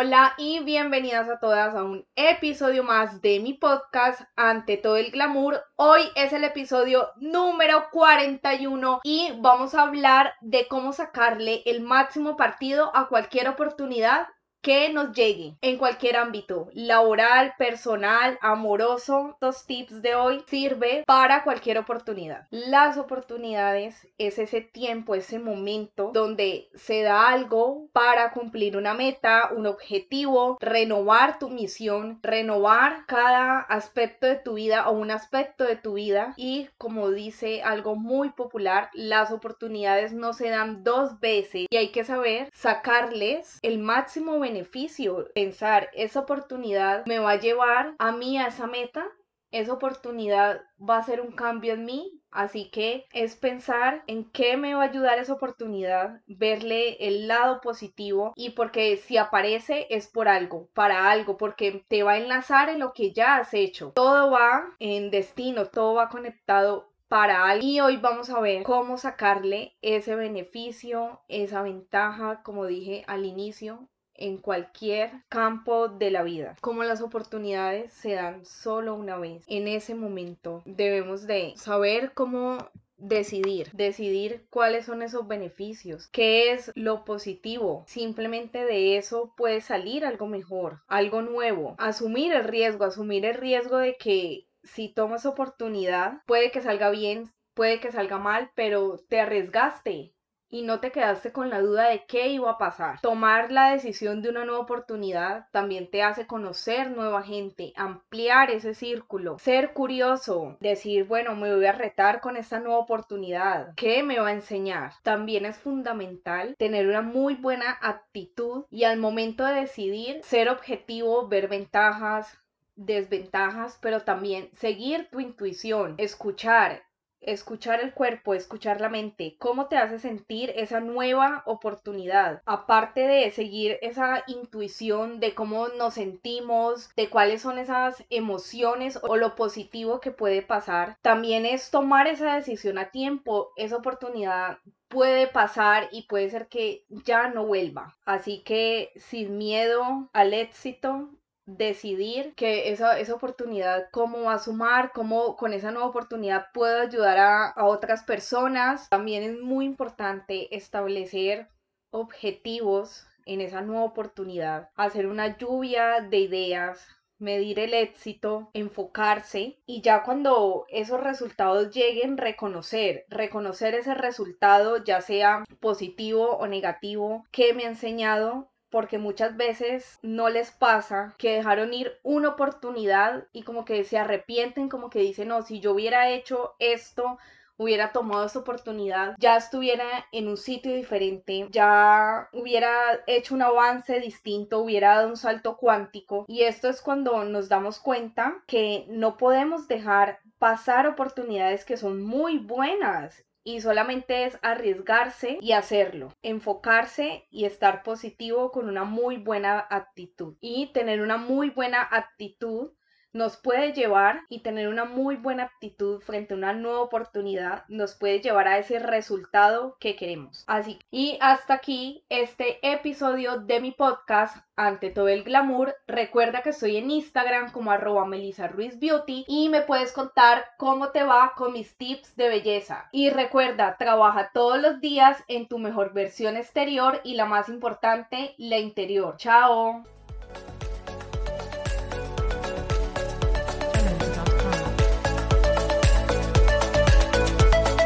Hola y bienvenidas a todas a un episodio más de mi podcast Ante todo el glamour. Hoy es el episodio número 41 y vamos a hablar de cómo sacarle el máximo partido a cualquier oportunidad que nos llegue en cualquier ámbito, laboral, personal, amoroso. Estos tips de hoy sirve para cualquier oportunidad. Las oportunidades es ese tiempo, ese momento donde se da algo para cumplir una meta, un objetivo, renovar tu misión, renovar cada aspecto de tu vida o un aspecto de tu vida y como dice algo muy popular, las oportunidades no se dan dos veces y hay que saber sacarles el máximo beneficio beneficio pensar esa oportunidad me va a llevar a mí a esa meta, esa oportunidad va a ser un cambio en mí. Así que es pensar en qué me va a ayudar esa oportunidad, verle el lado positivo y porque si aparece es por algo, para algo, porque te va a enlazar en lo que ya has hecho. Todo va en destino, todo va conectado para algo. Y hoy vamos a ver cómo sacarle ese beneficio, esa ventaja, como dije al inicio, en cualquier campo de la vida. Como las oportunidades se dan solo una vez, en ese momento debemos de saber cómo decidir, decidir cuáles son esos beneficios, qué es lo positivo. Simplemente de eso puede salir algo mejor, algo nuevo. Asumir el riesgo, asumir el riesgo de que si tomas oportunidad, puede que salga bien, puede que salga mal, pero te arriesgaste, y no te quedaste con la duda de qué iba a pasar. Tomar la decisión de una nueva oportunidad también te hace conocer nueva gente, ampliar ese círculo, ser curioso, decir, bueno, me voy a retar con esta nueva oportunidad, ¿qué me va a enseñar? También es fundamental tener una muy buena actitud y al momento de decidir ser objetivo, ver ventajas, desventajas, pero también seguir tu intuición, escuchar, escuchar el cuerpo, escuchar la mente, cómo te hace sentir esa nueva oportunidad. Aparte de seguir esa intuición de cómo nos sentimos, de cuáles son esas emociones o lo positivo que puede pasar, también es tomar esa decisión a tiempo, esa oportunidad puede pasar y puede ser que ya no vuelva. Así que sin miedo al éxito, decidir que esa, esa oportunidad, cómo va a sumar, cómo con esa nueva oportunidad puedo ayudar a, a otras personas. También es muy importante establecer objetivos en esa nueva oportunidad, hacer una lluvia de ideas, medir el éxito, enfocarse y ya cuando esos resultados lleguen, reconocer, reconocer ese resultado, ya sea positivo o negativo, que me ha enseñado porque muchas veces no les pasa que dejaron ir una oportunidad y como que se arrepienten, como que dicen, no, si yo hubiera hecho esto, hubiera tomado esa oportunidad, ya estuviera en un sitio diferente, ya hubiera hecho un avance distinto, hubiera dado un salto cuántico. Y esto es cuando nos damos cuenta que no podemos dejar pasar oportunidades que son muy buenas y solamente es arriesgarse y hacerlo, enfocarse y estar positivo con una muy buena actitud y tener una muy buena actitud nos puede llevar y tener una muy buena actitud frente a una nueva oportunidad nos puede llevar a ese resultado que queremos. Así y hasta aquí este episodio de mi podcast ante todo el glamour, recuerda que estoy en Instagram como arroba Melissa Ruiz Beauty y me puedes contar cómo te va con mis tips de belleza. Y recuerda, trabaja todos los días en tu mejor versión exterior y la más importante, la interior. Chao.